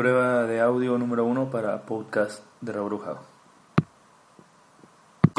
Prueba de audio número uno para podcast de Rebrujado.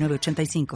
906985.